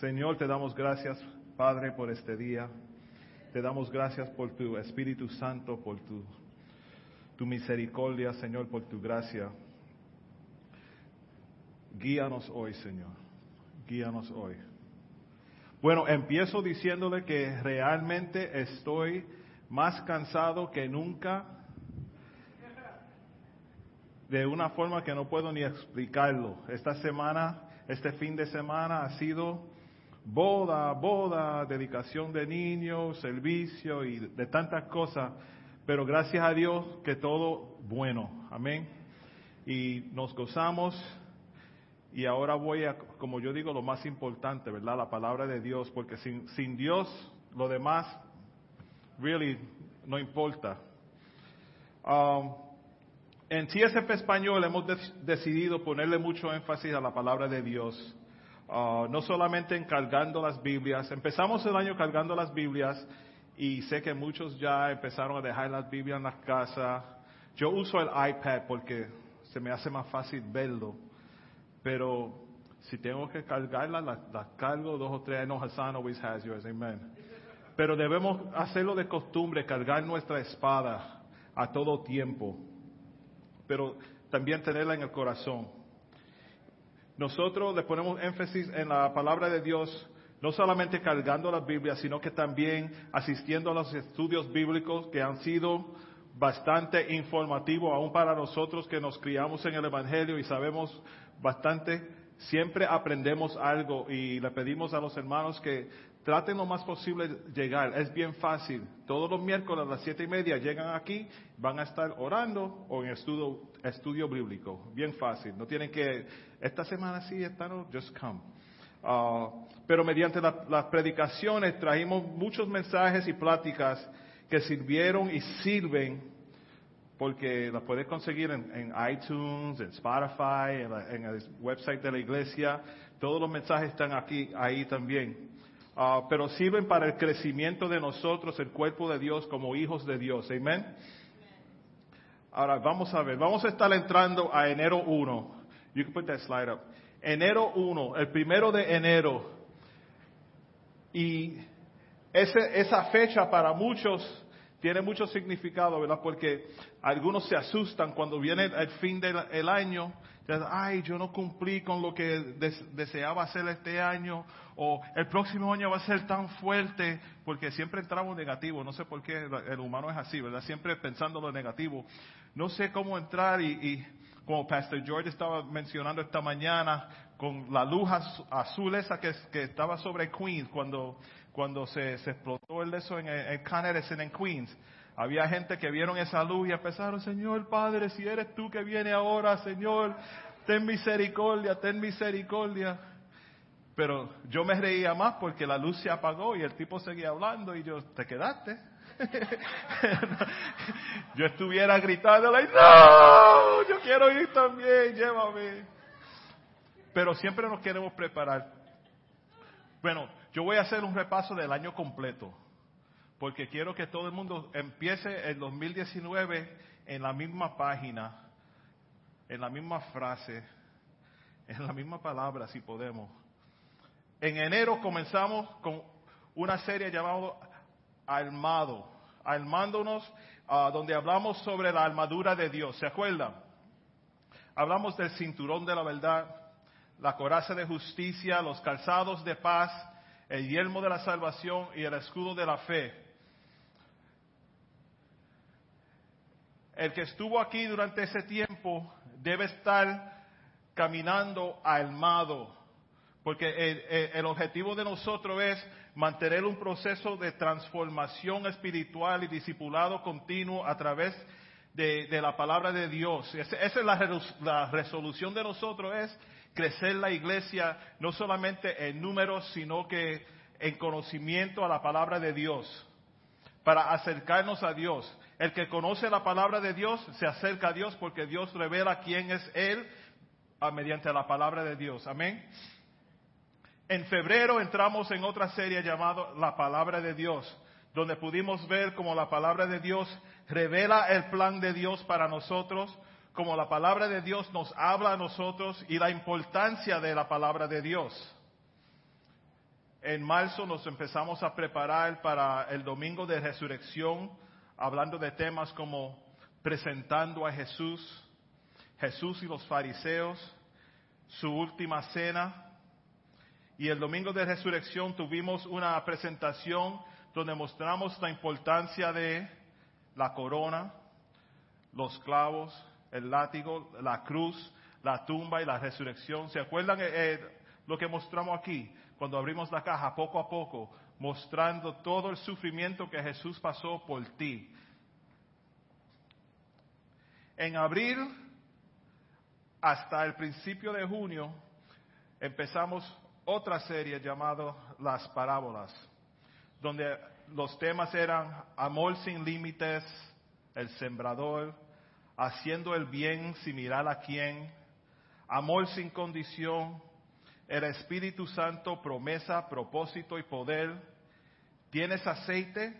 Señor, te damos gracias, Padre, por este día. Te damos gracias por tu Espíritu Santo, por tu, tu misericordia, Señor, por tu gracia. Guíanos hoy, Señor. Guíanos hoy. Bueno, empiezo diciéndole que realmente estoy más cansado que nunca de una forma que no puedo ni explicarlo. Esta semana, este fin de semana ha sido boda, boda, dedicación de niños, servicio y de tantas cosas, pero gracias a Dios que todo bueno. Amén. Y nos gozamos y ahora voy a, como yo digo, lo más importante, ¿verdad? La palabra de Dios, porque sin, sin Dios lo demás, really, no importa. Um, en TSF Español hemos decidido ponerle mucho énfasis a la palabra de Dios. Uh, no solamente en cargando las Biblias. Empezamos el año cargando las Biblias y sé que muchos ya empezaron a dejar las Biblias en las casas. Yo uso el iPad porque se me hace más fácil verlo. Pero si tengo que cargarla, las la cargo dos o tres. I know Hassan always has yours, amen. Pero debemos hacerlo de costumbre, cargar nuestra espada a todo tiempo. Pero también tenerla en el corazón. Nosotros le ponemos énfasis en la palabra de Dios, no solamente cargando la Biblia, sino que también asistiendo a los estudios bíblicos que han sido bastante informativos, aún para nosotros que nos criamos en el Evangelio y sabemos bastante, siempre aprendemos algo y le pedimos a los hermanos que traten lo más posible llegar. Es bien fácil. Todos los miércoles a las siete y media llegan aquí, van a estar orando o en estudio, estudio bíblico. Bien fácil. No tienen que, esta semana sí, esta no, just come. Uh, pero mediante las predicaciones trajimos muchos mensajes y pláticas que sirvieron y sirven porque las puedes conseguir en, en, iTunes, en Spotify, en, en, el website de la iglesia. Todos los mensajes están aquí, ahí también. Uh, pero sirven para el crecimiento de nosotros, el cuerpo de Dios, como hijos de Dios. Amén. Ahora vamos a ver, vamos a estar entrando a enero 1. You can put that slide up. Enero 1, el primero de enero. Y ese, esa fecha para muchos tiene mucho significado, ¿verdad? Porque algunos se asustan cuando viene el fin del año. Ay, yo no cumplí con lo que deseaba hacer este año. O el próximo año va a ser tan fuerte. Porque siempre entramos negativo. No sé por qué el humano es así, ¿verdad? Siempre pensando lo negativo. No sé cómo entrar y, como Pastor George estaba mencionando esta mañana, con la luz azul esa que, estaba sobre Queens cuando cuando se, explotó el eso en, en Edison en Queens. Había gente que vieron esa luz y empezaron, Señor Padre, si eres tú que viene ahora, Señor, ten misericordia, ten misericordia. Pero yo me reía más porque la luz se apagó y el tipo seguía hablando y yo, ¿te quedaste? yo estuviera gritando, no, yo quiero ir también, llévame. Pero siempre nos queremos preparar. Bueno, yo voy a hacer un repaso del año completo, porque quiero que todo el mundo empiece el 2019 en la misma página, en la misma frase, en la misma palabra, si podemos. En enero comenzamos con una serie llamada Armado, armándonos, uh, donde hablamos sobre la armadura de Dios. ¿Se acuerdan? Hablamos del cinturón de la verdad, la coraza de justicia, los calzados de paz, el yelmo de la salvación y el escudo de la fe. El que estuvo aquí durante ese tiempo debe estar caminando armado, porque el, objetivo de nosotros es mantener un proceso de transformación espiritual y discipulado continuo a través de, la palabra de Dios. Esa, esa es la, la resolución de nosotros, es crecer la iglesia no solamente en números, sino que en conocimiento a la palabra de Dios, para acercarnos a Dios. El que conoce la palabra de Dios se acerca a Dios porque Dios revela quién es Él mediante la palabra de Dios. Amén. En febrero entramos en otra serie llamada La palabra de Dios, donde pudimos ver cómo la palabra de Dios revela el plan de Dios para nosotros, como la palabra de Dios nos habla a nosotros y la importancia de la palabra de Dios. En marzo nos empezamos a preparar para el domingo de resurrección, hablando de temas como presentando a Jesús, Jesús y los fariseos, su última cena. Y el domingo de resurrección tuvimos una presentación donde mostramos la importancia de la corona, los clavos, el látigo, la cruz, la tumba y la resurrección. ¿Se acuerdan eh, eh, lo que mostramos aquí? Cuando abrimos la caja, poco a poco, mostrando todo el sufrimiento que Jesús pasó por ti. En abril hasta el principio de junio empezamos otra serie llamada Las Parábolas, donde los temas eran amor sin límites, el sembrador, haciendo el bien sin mirar a quién, amor sin condición, el Espíritu Santo, promesa, propósito y poder. ¿Tienes aceite?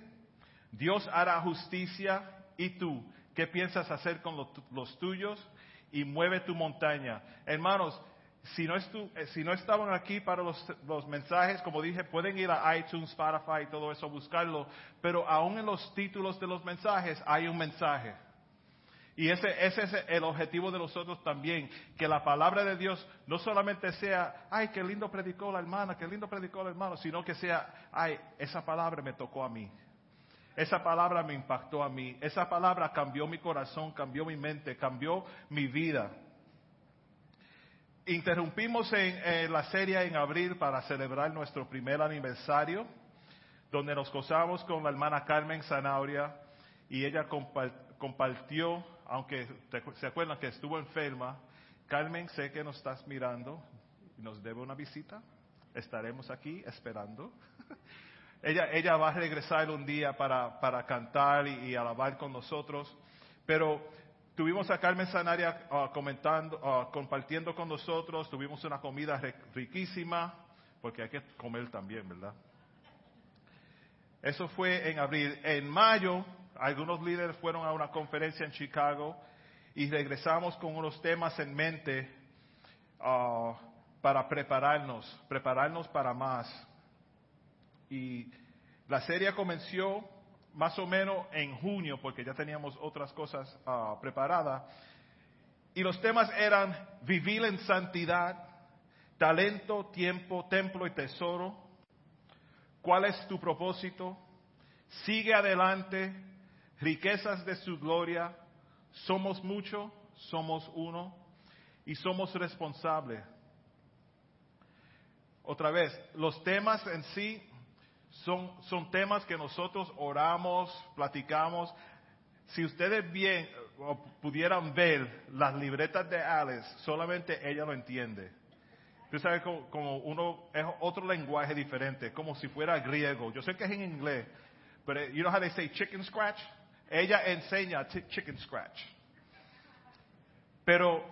Dios hará justicia. ¿Y tú? ¿Qué piensas hacer con los tuyos? Y mueve tu montaña. Hermanos, si no, eh, si no estaban aquí para los, los, mensajes, como dije, pueden ir a iTunes, Spotify y todo eso, buscarlo. Pero aún en los títulos de los mensajes hay un mensaje. Y ese, ese, es el objetivo de nosotros también, que la palabra de Dios no solamente sea, ay, qué lindo predicó la hermana, qué lindo predicó el hermano, sino que sea, ay, esa palabra me tocó a mí. Esa palabra me impactó a mí. Esa palabra cambió mi corazón, cambió mi mente, cambió mi vida. Interrumpimos en, la serie en abril para celebrar nuestro primer aniversario, donde nos gozamos con la hermana Carmen Zanauria y ella compartió aunque se acuerdan que estuvo enferma, Carmen, sé que nos estás mirando y nos debe una visita. Estaremos aquí esperando. ella, ella va a regresar un día para, para cantar y, alabar con nosotros. Pero tuvimos a Carmen Sanaria ah, comentando, ah, compartiendo con nosotros. Tuvimos una comida riquísima, porque hay que comer también, ¿verdad? Eso fue en abril. En mayo algunos líderes fueron a una conferencia en Chicago y regresamos con unos temas en mente ah, para prepararnos, prepararnos para más. Y la serie comenzó más o menos en junio, porque ya teníamos otras cosas uh, preparadas. Y los temas eran vivir en santidad, talento, tiempo, templo y tesoro. ¿Cuál es tu propósito? Sigue adelante, riquezas de su gloria, somos mucho, somos uno y somos responsables. Otra vez, los temas en sí son, son temas que nosotros oramos, platicamos. Si ustedes bien pudieran ver las libretas de Alice, solamente ella lo entiende. Tú sabes como, como, uno es otro lenguaje diferente, como si fuera griego. Yo sé que es en inglés, pero you know how they say chicken scratch? Ella enseña chicken scratch. Pero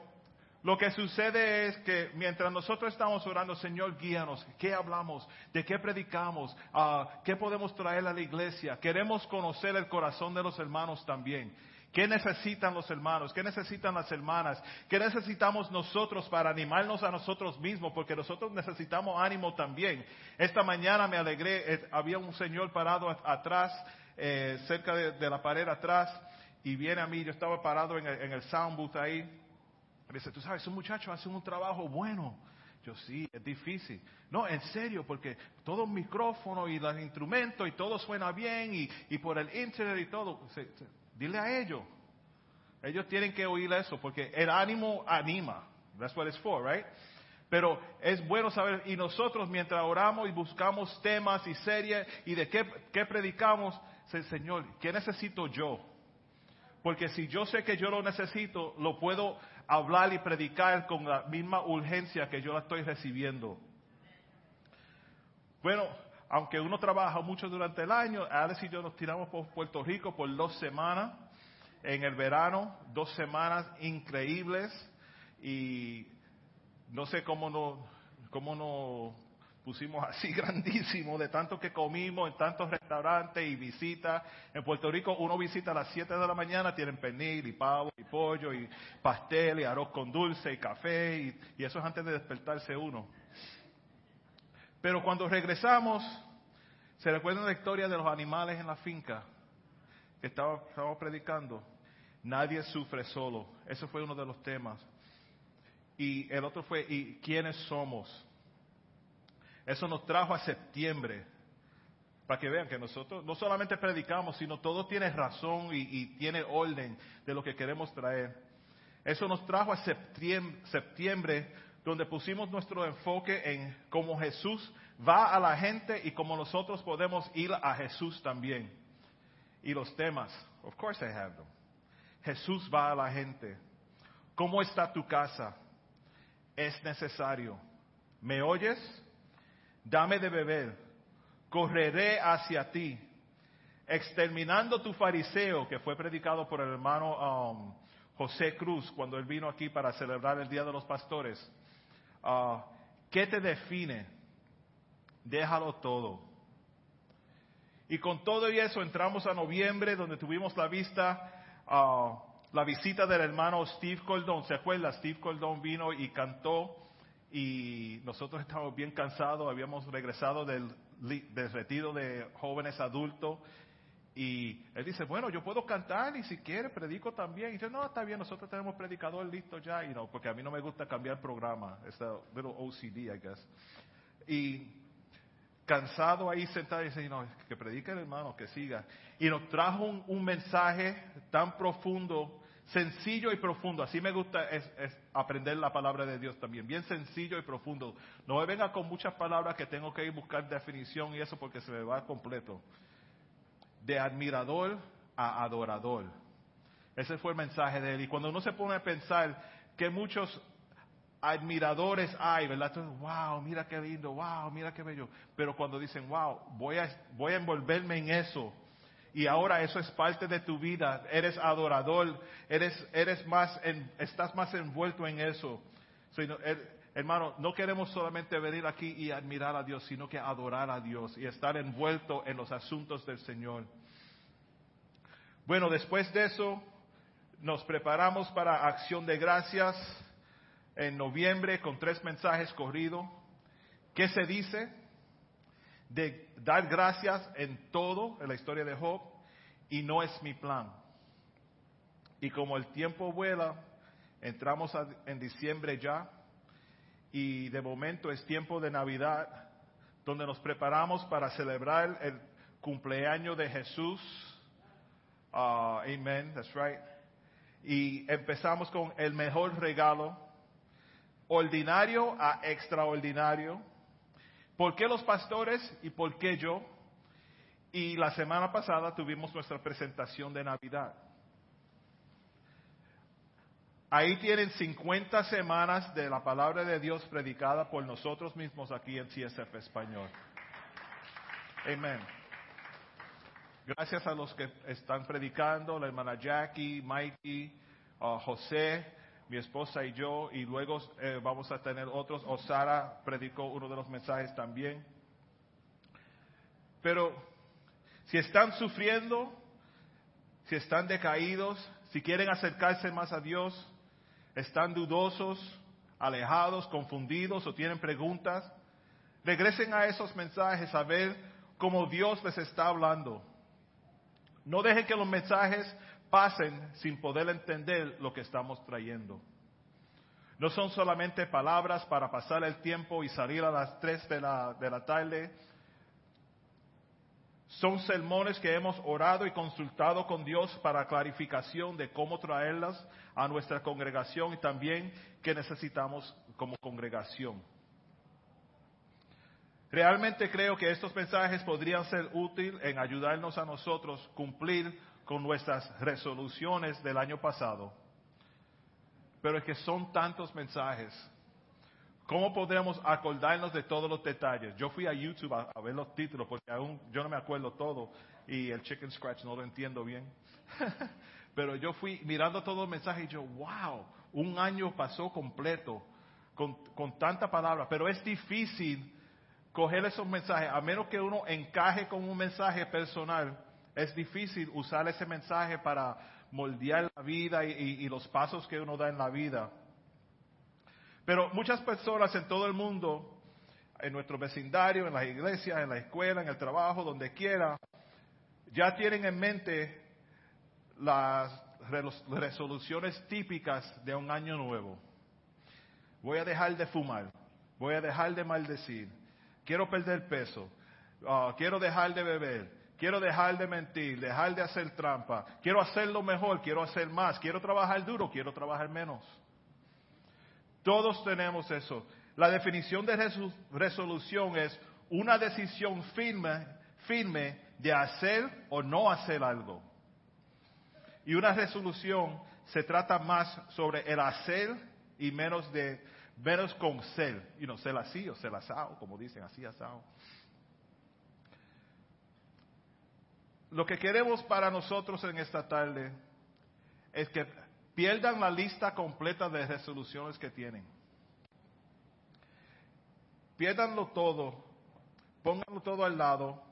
lo que sucede es que mientras nosotros estamos orando, Señor, guíanos, ¿qué hablamos? ¿De qué predicamos? Ah, ¿Qué podemos traer a la iglesia? Queremos conocer el corazón de los hermanos también. ¿Qué necesitan los hermanos? ¿Qué necesitan las hermanas? ¿Qué necesitamos nosotros para animarnos a nosotros mismos? Porque nosotros necesitamos ánimo también. Esta mañana me alegré, eh, había un señor parado atrás eh, cerca de, la pared atrás y viene a mí, yo estaba parado en el, sound booth ahí. Me dice, tú sabes, esos muchachos hacen un trabajo bueno. Yo sí, es difícil. No, en serio, porque todo el micrófono y los instrumentos y todo suena bien y, y por el internet y todo. dile a ellos. Ellos tienen que oír eso porque el ánimo anima. That's what it's for, right? Pero es bueno saber, y nosotros mientras oramos y buscamos temas y series y de qué, qué predicamos, Señor, ¿qué necesito yo? Porque si yo sé que yo lo necesito, lo puedo hablar y predicar con la misma urgencia que yo la estoy recibiendo. Bueno, aunque uno trabaja mucho durante el año, Alex y yo nos tiramos por Puerto Rico por dos semanas en el verano, dos semanas increíbles y no sé cómo no, cómo no pusimos así grandísimo de tanto que comimos en tantos restaurantes y visitas. En Puerto Rico uno visita a las 7 de la mañana, tienen pernil y pavo y pollo y pastel y arroz con dulce y café y, eso es antes de despertarse uno. Pero cuando regresamos, ¿se recuerdan la historia de los animales en la finca? Que estaba predicando. Nadie sufre solo. Ese fue uno de los temas. Y el otro fue, ¿y quiénes somos? Eso nos trajo a septiembre. Para que vean que nosotros no solamente predicamos, sino todo tiene razón y, tiene orden de lo que queremos traer. Eso nos trajo a septiembre, septiembre, donde pusimos nuestro enfoque en cómo Jesús va a la gente y cómo nosotros podemos ir a Jesús también. Y los temas, of course I have them. Jesús va a la gente. ¿Cómo está tu casa? Es necesario. ¿Me oyes? Dame de beber. Correré hacia ti. Exterminando tu fariseo, que fue predicado por el hermano um, José Cruz cuando él vino aquí para celebrar el Día de los Pastores. Uh, ¿Qué te define? Déjalo todo. Y con todo y eso entramos a noviembre, donde tuvimos la vista uh, la visita del hermano Steve Coldón. ¿Se acuerda? Steve Coldón vino y cantó y nosotros estábamos bien cansados, habíamos regresado del, del retiro de jóvenes adultos y él dice, bueno, yo puedo cantar y si quiere predico también. Y dice, no, está bien, nosotros tenemos predicador listo ya, y no, porque a mí no me gusta cambiar programa, es a little OCD, I guess. Y cansado ahí sentado y dice, no, que predique el hermano, que siga. Y nos trajo un, un mensaje tan profundo, sencillo y profundo. Así me gusta es, aprender la palabra de Dios también, bien sencillo y profundo. No me venga con muchas palabras que tengo que ir buscar definición y eso porque se me va completo. De admirador a adorador. Ese fue el mensaje de él. Y cuando uno se pone a pensar que muchos admiradores hay, ¿verdad? Entonces, wow, mira qué lindo, wow, mira qué bello. Pero cuando dicen, wow, voy a, voy a envolverme en eso. Y ahora eso es parte de tu vida. Eres adorador, eres, eres más, estás más envuelto en eso. El, hermano, no queremos solamente venir aquí y admirar a Dios, sino que adorar a Dios y estar envuelto en los asuntos del Señor. Bueno, después de eso, nos preparamos para acción de gracias en noviembre con tres mensajes corridos. ¿Qué se dice? De dar gracias en todo, en la historia de Job, y no es mi plan. Y como el tiempo vuela, entramos en diciembre ya, y de momento es tiempo de Navidad, donde nos preparamos para celebrar el cumpleaños de Jesús. Uh, amen, that's right. Y empezamos con el mejor regalo ordinario a extraordinario. ¿Por qué los pastores y por qué yo? Y la semana pasada tuvimos nuestra presentación de Navidad. Ahí tienen 50 semanas de la palabra de Dios predicada por nosotros mismos aquí en CSF Español. Amén. Gracias a los que están predicando, la hermana Jackie, Mikey, uh, José, mi esposa y yo, y luego eh, vamos a tener otros, o Sara predicó uno de los mensajes también. Pero si están sufriendo, si están decaídos, si quieren acercarse más a Dios, están dudosos, alejados, confundidos o tienen preguntas, regresen a esos mensajes a ver cómo Dios les está hablando. No dejen que los mensajes pasen sin poder entender lo que estamos trayendo. No son solamente palabras para pasar el tiempo y salir a las 3 de la, de la tarde. Son sermones que hemos orado y consultado con Dios para clarificación de cómo traerlas a nuestra congregación y también que necesitamos como congregación. Realmente creo que estos mensajes podrían ser útiles en ayudarnos a nosotros cumplir con nuestras resoluciones del año pasado. Pero es que son tantos mensajes. ¿Cómo podemos acordarnos de todos los detalles? Yo fui a YouTube a, a, ver los títulos porque aún yo no me acuerdo todo y el chicken scratch no lo entiendo bien. Pero yo fui mirando todos los mensajes y yo, wow, un año pasó completo con, con tanta palabra. Pero es difícil coger esos mensajes, a menos que uno encaje con un mensaje personal es difícil usar ese mensaje para moldear la vida y, los pasos que uno da en la vida. Pero muchas personas en todo el mundo en nuestro vecindario, en las iglesias, en la escuela, en el trabajo, donde quiera, ya tienen en mente las resoluciones típicas de un año nuevo. Voy a dejar de fumar, voy a dejar de maldecir, quiero perder peso, ah, quiero dejar de beber, quiero dejar de mentir, dejar de hacer trampa, quiero hacerlo mejor, quiero hacer más, quiero trabajar duro, quiero trabajar menos. Todos tenemos eso. La definición de resolución es una decisión firme, firme de hacer o no hacer algo. Y una resolución se trata más sobre el hacer y menos de menos con ser, y no ser así o ser asado, como dicen, así asado. Lo que queremos para nosotros en esta tarde es que pierdan la lista completa de resoluciones que tienen. Pierdanlo todo, pónganlo todo al lado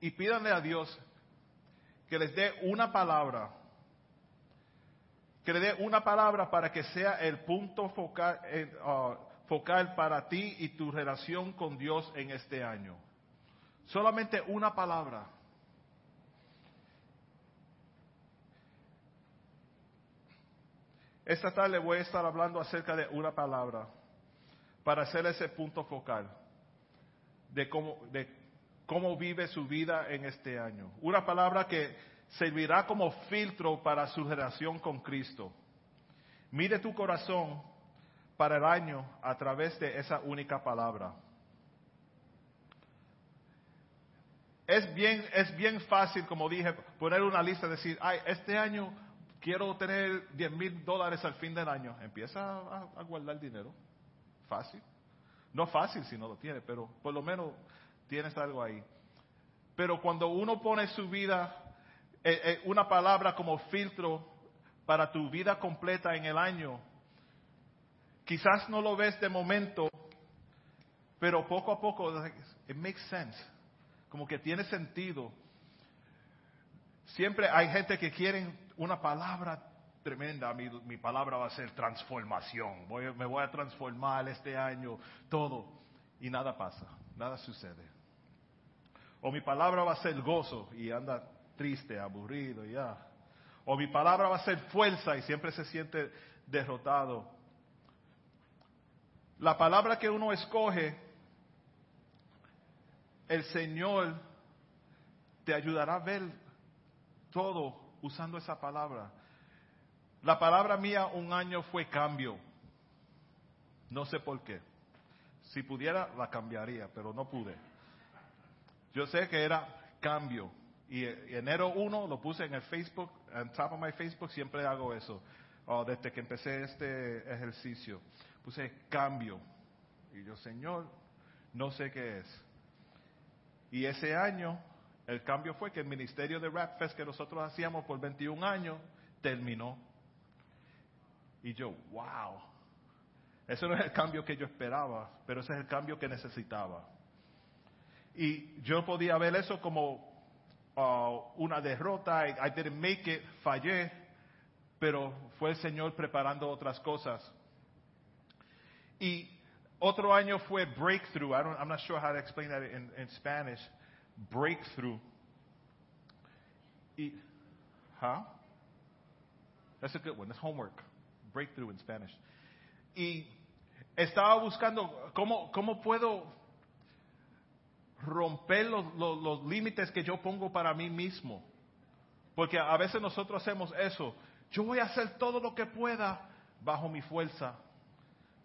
y pídanle a Dios que les dé una palabra, que le dé una palabra para que sea el punto focal, eh, ah, focal para ti y tu relación con Dios en este año. Solamente una palabra. Esta tarde voy a estar hablando acerca de una palabra para hacer ese punto focal de cómo, de cómo vive su vida en este año. Una palabra que servirá como filtro para su relación con Cristo. Mide tu corazón para el año a través de esa única palabra. Es bien, es bien fácil, como dije, poner una lista y decir, ay, este año quiero tener 10 mil dólares al fin del año. Empieza a, guardar dinero. Fácil. No fácil si no lo tiene, pero por lo menos tienes algo ahí. Pero cuando uno pone su vida, eh, eh, una palabra como filtro para tu vida completa en el año, quizás no lo ves de momento, pero poco a poco, it makes sense. Como que tiene sentido. Siempre hay gente que quiere una palabra tremenda. Mi, palabra va a ser transformación. me voy a transformar este año, todo. Y nada pasa, nada sucede. O mi palabra va a ser gozo y anda triste, aburrido, ya. O mi palabra va a ser fuerza y siempre se siente derrotado. La palabra que uno escoge, el Señor te ayudará a ver todo usando esa palabra. La palabra mía un año fue cambio. No sé por qué. Si pudiera, la cambiaría, pero no pude. Yo sé que era cambio. Y, enero 1 lo puse en el Facebook, en top of my Facebook, siempre hago eso. Oh, desde que empecé este ejercicio. Puse cambio. Y yo, Señor, no sé qué es. Y ese año, el cambio fue que el ministerio de Rap Fest que nosotros hacíamos por 21 años terminó. Y yo, wow. Eso no es el cambio que yo esperaba, pero ese es el cambio que necesitaba. Y yo podía ver eso como uh, una derrota, I, I, didn't make it, fallé, pero fue el Señor preparando otras cosas. Y otro año fue breakthrough. I don't, I'm not sure how to explain that in, in Spanish. Breakthrough. Y, huh? That's a good one. That's homework. Breakthrough in Spanish. Y estaba buscando cómo, cómo puedo romper los, los, límites que yo pongo para mí mismo. Porque a veces nosotros hacemos eso. Yo voy a hacer todo lo que pueda bajo mi fuerza.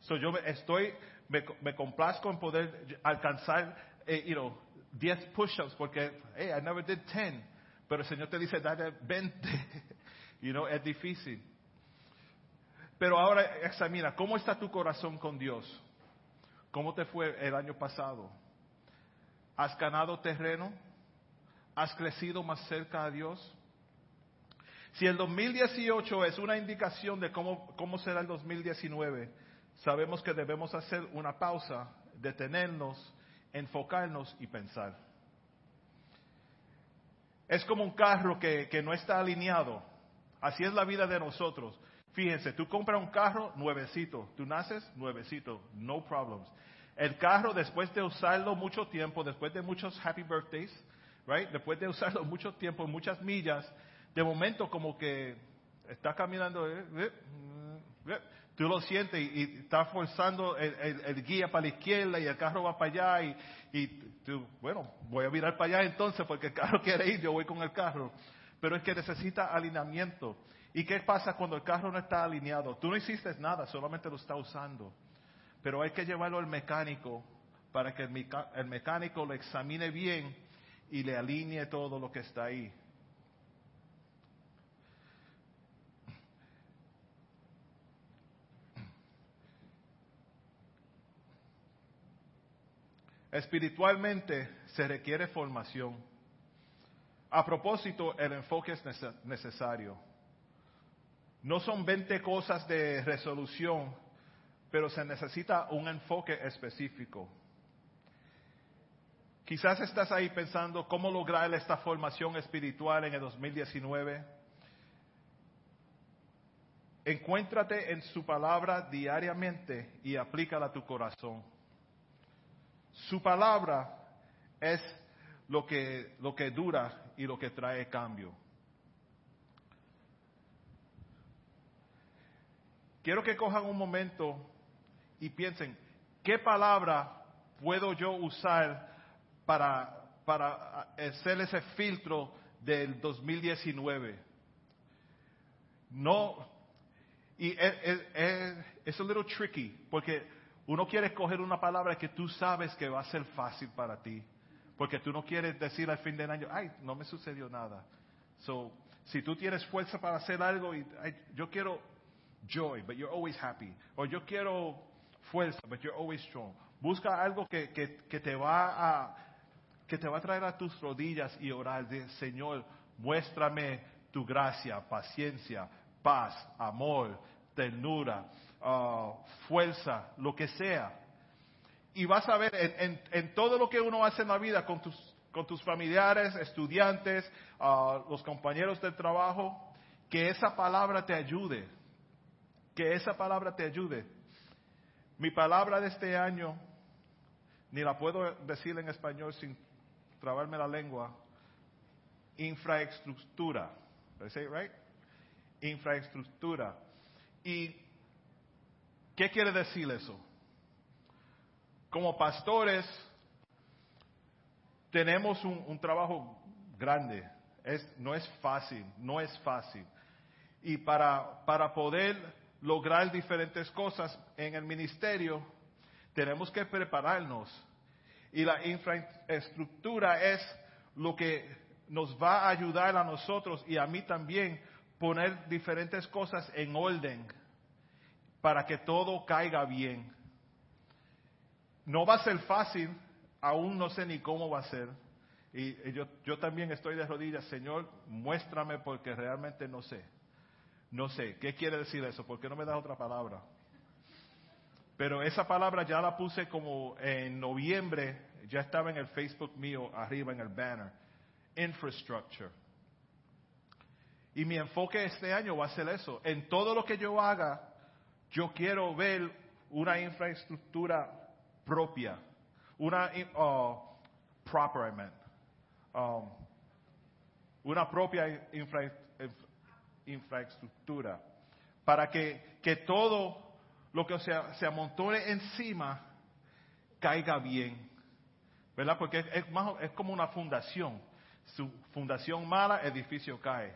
So yo estoy, me, me complazco en poder alcanzar, eh, you know, 10 push-ups porque, hey, I never did 10. Pero el Señor te dice, dale 20. you know, es difícil. Pero ahora examina, ¿cómo está tu corazón con Dios? ¿Cómo te fue el año pasado? ¿Has ganado terreno? ¿Has crecido más cerca a Dios? Si el 2018 es una indicación de cómo, cómo será el 2019, sabemos que debemos hacer una pausa, detenernos, enfocarnos y pensar. Es como un carro que, que no está alineado. Así es la vida de nosotros. Fíjense, tú compras un carro nuevecito, tú naces nuevecito, no problems. El carro, después de usarlo mucho tiempo, después de muchos happy birthdays, right? Después de usarlo mucho tiempo, muchas millas, de momento como que está caminando, eh, eh, eh, tú lo sientes y, y está forzando el, guía para la izquierda y el carro va para allá y, y bueno, voy a mirar para allá entonces porque el carro quiere ir, yo voy con el carro. Pero es que necesita alineamiento. ¿Y qué pasa cuando el carro no está alineado? Tú no hiciste nada, solamente lo está usando. Pero hay que llevarlo al mecánico para que el mecánico lo examine bien y le alinee todo lo que está ahí. Espiritualmente se requiere formación. A propósito, el enfoque es necesario. No son 20 cosas de resolución, pero se necesita un enfoque específico. Quizás estás ahí pensando cómo lograr esta formación espiritual en el 2019. Encuéntrate en su palabra diariamente y aplícala a tu corazón. Su palabra es lo que, lo que dura y lo que trae cambio. Quiero que cojan un momento y piensen, ¿qué palabra puedo yo usar para, para hacer ese filtro del 2019? No, y es, es, es, little tricky, porque uno quiere escoger una palabra que tú sabes que va a ser fácil para ti. Porque tú no quieres decir al fin del año, ay, no me sucedió nada. So, si tú tienes fuerza para hacer algo y yo quiero joy, but you're always happy. O yo quiero fuerza, but you're always strong. Busca algo que, que, que te va a que te va a traer a tus rodillas y orar Señor, muéstrame tu gracia, paciencia, paz, amor, ternura, uh, fuerza, lo que sea. Y vas a ver en, todo lo que uno hace en la vida con tus, familiares, estudiantes, uh, los compañeros del trabajo, que esa palabra te ayude. Que esa palabra te ayude. Mi palabra de este año, ni la puedo decir en español sin trabarme la lengua, infraestructura. Right? Infraestructura. Y ¿Qué quiere decir eso? Como pastores tenemos un, trabajo grande, es, no es fácil, no es fácil. Y para, para poder lograr diferentes cosas en el ministerio, tenemos que prepararnos. Y la infraestructura es lo que nos va a ayudar a nosotros y a mí también poner diferentes cosas en orden para que todo caiga bien. No va a ser fácil, aún no sé ni cómo va a ser. Y, yo, yo también estoy de rodillas, Señor, muéstrame porque realmente no sé. No sé, ¿qué quiere decir eso? ¿Por qué no me das otra palabra? Pero esa palabra ya la puse como en noviembre, ya estaba en el Facebook mío, arriba en el banner. Infrastructure. Y mi enfoque este año va a ser eso. En todo lo que yo haga, yo quiero ver una infraestructura propia, una uh, proper, um, una propia infraestructura, para que, que todo lo que se, amontone encima caiga bien, ¿verdad? Porque es, más, es como una fundación. Su fundación mala, edificio cae.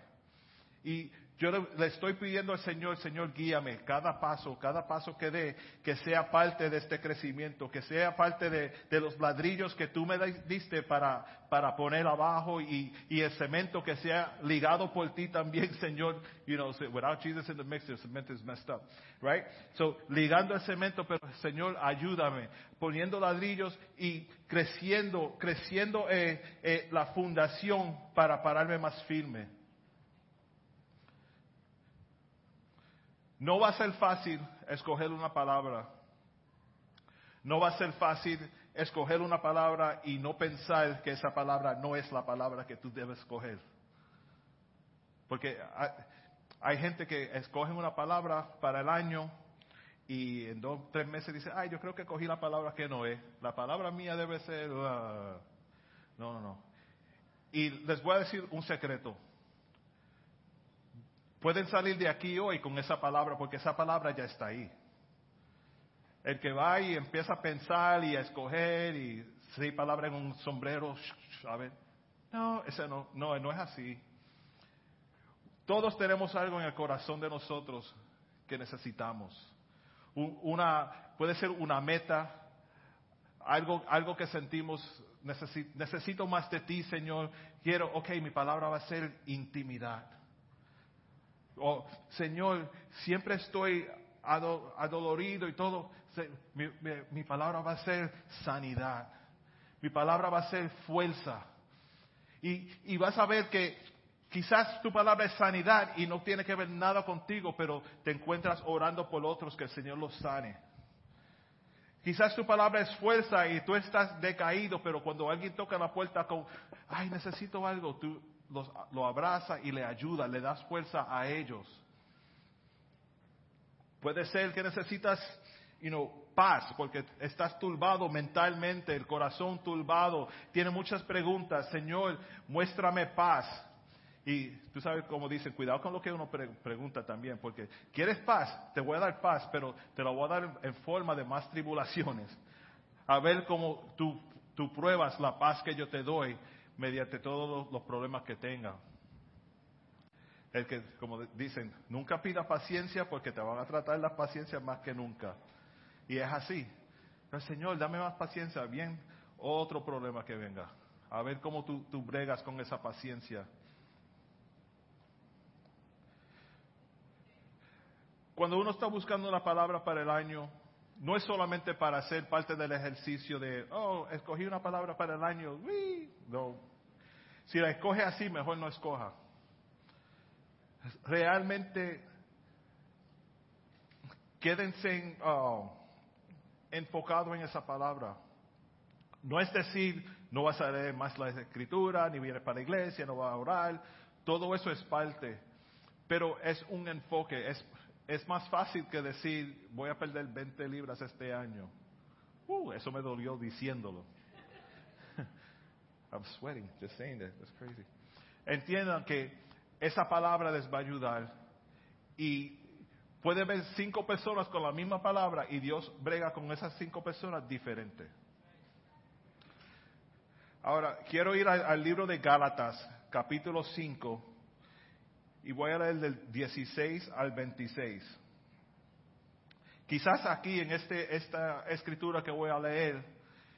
Yo le, estoy pidiendo al Señor, Señor, guíame cada paso, cada paso que dé, que sea parte de este crecimiento, que sea parte de, los ladrillos que tú me diste para, para poner abajo y, y, el cemento que sea ligado por ti también, Señor. You know, without Jesus in the mix, the cement is messed up, right? So, ligando el cemento, pero Señor, ayúdame, poniendo ladrillos y creciendo, creciendo eh, eh, la fundación para pararme más firme. No va a ser fácil escoger una palabra. No va a ser fácil escoger una palabra y no pensar que esa palabra no es la palabra que tú debes escoger. Porque hay, gente que escoge una palabra para el año y en dos, tres meses dice, ay, yo creo que cogí la palabra que no es. La palabra mía debe ser... ah". no, no, no. Y les voy a decir un secreto. Pueden salir de aquí hoy con esa palabra porque esa palabra ya está ahí. El que va y empieza a pensar y a escoger y seis palabras en un sombrero, ver, no, ese no, no, no es así. Todos tenemos algo en el corazón de nosotros que necesitamos. Una, puede ser una meta, algo, algo que sentimos, necesito más de ti, Señor. Quiero, ok, mi palabra va a ser intimidad. O, Señor, siempre estoy adolorido y todo. Mi palabra va a ser sanidad. Mi palabra va a ser fuerza. Y, y, vas a ver que quizás tu palabra es sanidad y no tiene que ver nada contigo, pero te encuentras orando por otros que el Señor los sane. Quizás tu palabra es fuerza y tú estás decaído, pero cuando alguien toca la puerta con, ay, necesito algo, tú los, lo abrazas y le ayudas, le das fuerza a ellos. Puede ser que necesitas, you know, paz, porque estás turbado mentalmente, el corazón turbado, tiene muchas preguntas, Señor, muéstrame paz. Y tú sabes cómo dicen, cuidado con lo que uno pre pregunta también, porque quieres paz, te voy a dar paz, pero te la voy a dar en forma de más tribulaciones. A ver cómo tú, tú pruebas la paz que yo te doy mediante todos los, problemas que tenga. El que, como dicen, nunca pida paciencia porque te van a tratar la paciencia más que nunca. Y es así. Pero Señor, dame más paciencia. Bien, otro problema que venga. A ver cómo tú, tú bregas con esa paciencia. Cuando uno está buscando una palabra para el año, no es solamente para ser parte del ejercicio de, oh, escogí una palabra para el año. ¡Uy! No. Si la escoge así, mejor no escoja. Realmente, quédense en, oh, enfocado en esa palabra. No es decir, no vas a leer más la escritura, ni vienes para la iglesia, no vas a orar. Todo eso es parte. Pero es un enfoque. Es, es más fácil que decir, voy a perder 20 libras este año. Uh, eso me dolió diciéndolo. I'm sweating just saying that. That's crazy. Entiendan que esa palabra les va a ayudar y puede haber cinco personas con la misma palabra y Dios brega con esas cinco personas diferentes. Ahora, quiero ir al, al, libro de Gálatas, capítulo 5, y voy a leer del 16 al 26. Quizás aquí en este, esta escritura que voy a leer,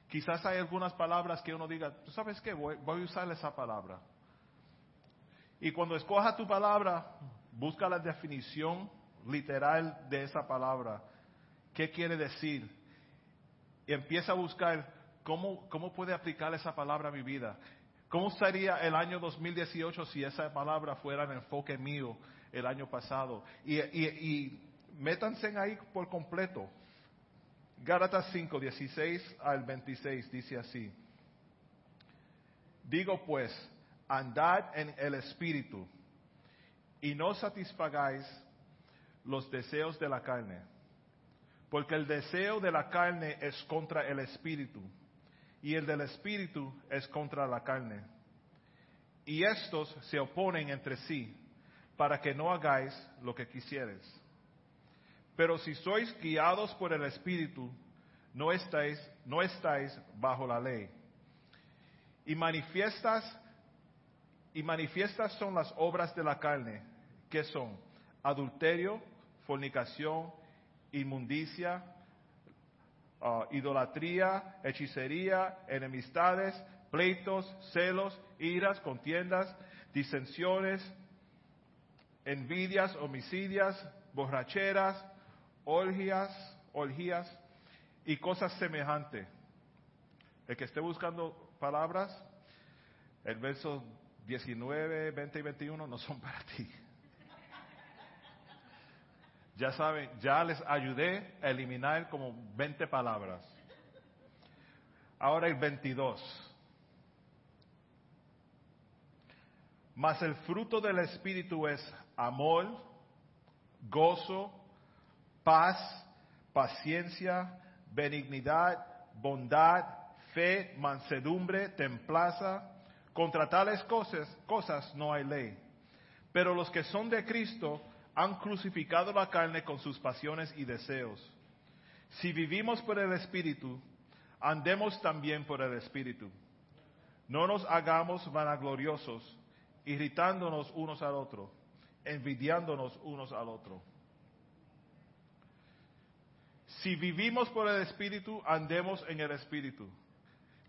quizás hay algunas palabras que uno diga, ¿tú sabes qué? Voy, a usar esa palabra. Y cuando escoja tu palabra, busca la definición literal de esa palabra. ¿Qué quiere decir? Y empieza a buscar cómo, cómo puede aplicar esa palabra a mi vida. ¿Cómo sería el año 2018 si esa palabra fuera el enfoque mío el año pasado? Y, y, y métanse ahí por completo. Gálatas 5, 16 al 26 dice así. Digo pues, andad en el Espíritu y no satisfagáis los deseos de la carne. Porque el deseo de la carne es contra el Espíritu y el del Espíritu es contra la carne. Y estos se oponen entre sí para que no hagáis lo que quisieres. Pero si sois guiados por el Espíritu, no estáis, no estáis bajo la ley. Y manifiestas y manifiestas son las obras de la carne, que son adulterio, fornicación, inmundicia, uh, idolatría, hechicería, enemistades, pleitos, celos, iras, contiendas, disensiones, envidias, homicidias, borracheras, orgías, orgías y cosas semejantes. El que esté buscando palabras, el verso 19, 20 y 21 no son para ti. Ya saben, ya les ayudé a eliminar como 20 palabras. Ahora el 22. Mas el fruto del Espíritu es amor, gozo, paz, paciencia, benignidad, bondad, fe, mansedumbre, templaza. Contra tales cosas, cosas no hay ley. Pero los que son de Cristo han crucificado la carne con sus pasiones y deseos. Si vivimos por el Espíritu, andemos también por el Espíritu. No nos hagamos vanagloriosos, irritándonos unos al otro, envidiándonos unos al otro. Si vivimos por el Espíritu, andemos en el Espíritu.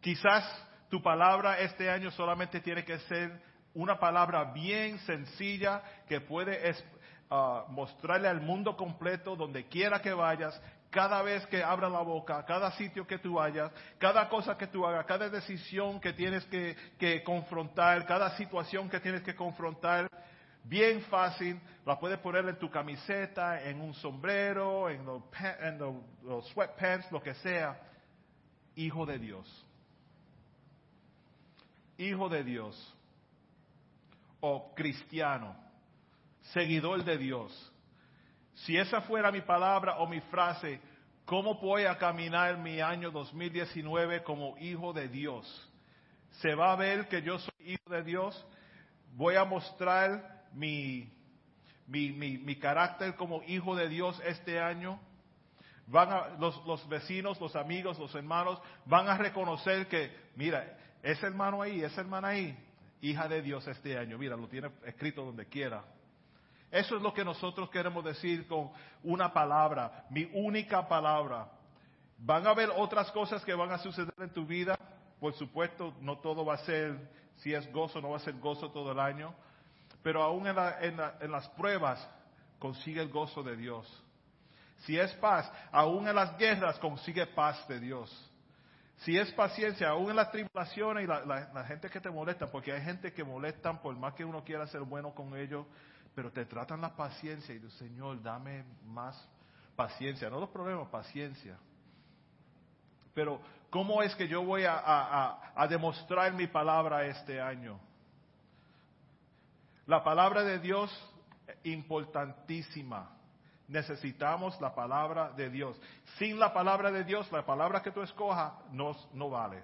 Quizás tu palabra este año solamente tiene que ser una palabra bien sencilla que puede mostrarle al mundo completo, donde quiera que vayas, cada vez que abra la boca, cada sitio que tú vayas, cada cosa que tú hagas, cada decisión que tienes que, que confrontar, cada situación que tienes que confrontar, bien fácil, la puedes poner en tu camiseta, en un sombrero, en los, en los sweatpants, lo que sea. Hijo de Dios. Hijo de Dios. O cristiano. Seguidor de Dios. Si esa fuera mi palabra o mi frase, ¿cómo voy a caminar mi año 2019 como hijo de Dios? Se va a ver que yo soy hijo de Dios. Voy a mostrar mi, mi, mi, carácter como hijo de Dios este año. Van a, los, los vecinos, los amigos, los hermanos van a reconocer que, mira, ese hermano ahí, esa hermana ahí, hija de Dios este año. Mira, lo tiene escrito donde quiera. Eso es lo que nosotros queremos decir con una palabra, mi única palabra. Van a haber otras cosas que van a suceder en tu vida. Por supuesto, no todo va a ser, si es gozo, no va a ser gozo todo el año. Pero aún en, en las pruebas, consigue el gozo de Dios. Si es paz, aún en las guerras, consigue paz de Dios. Si es paciencia, aún en las tribulaciones y la, gente que te molesta, porque hay gente que molestan por más que uno quiera ser bueno con ellos, pero te tratan la paciencia y dices, Señor, dame más paciencia. No los problemas, paciencia. Pero, ¿cómo es que yo voy a demostrar mi palabra este año? La palabra de Dios, importantísima necesitamos la palabra de Dios. Sin la palabra de Dios, la palabra que tú escojas no, no vale.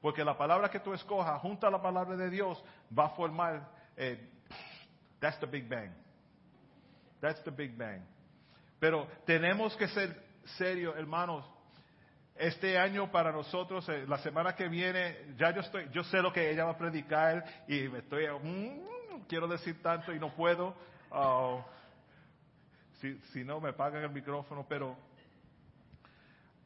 Porque la palabra que tú escojas junto a la palabra de Dios va a formar, eh, that's the Big Bang. That's the Big Bang. Pero tenemos que ser serios, hermanos. Este año para nosotros, eh, la semana que viene, ya yo estoy, yo sé lo que ella va a predicar y me estoy, mm, quiero decir tanto y no puedo. Uh, si, no me pagan el micrófono, pero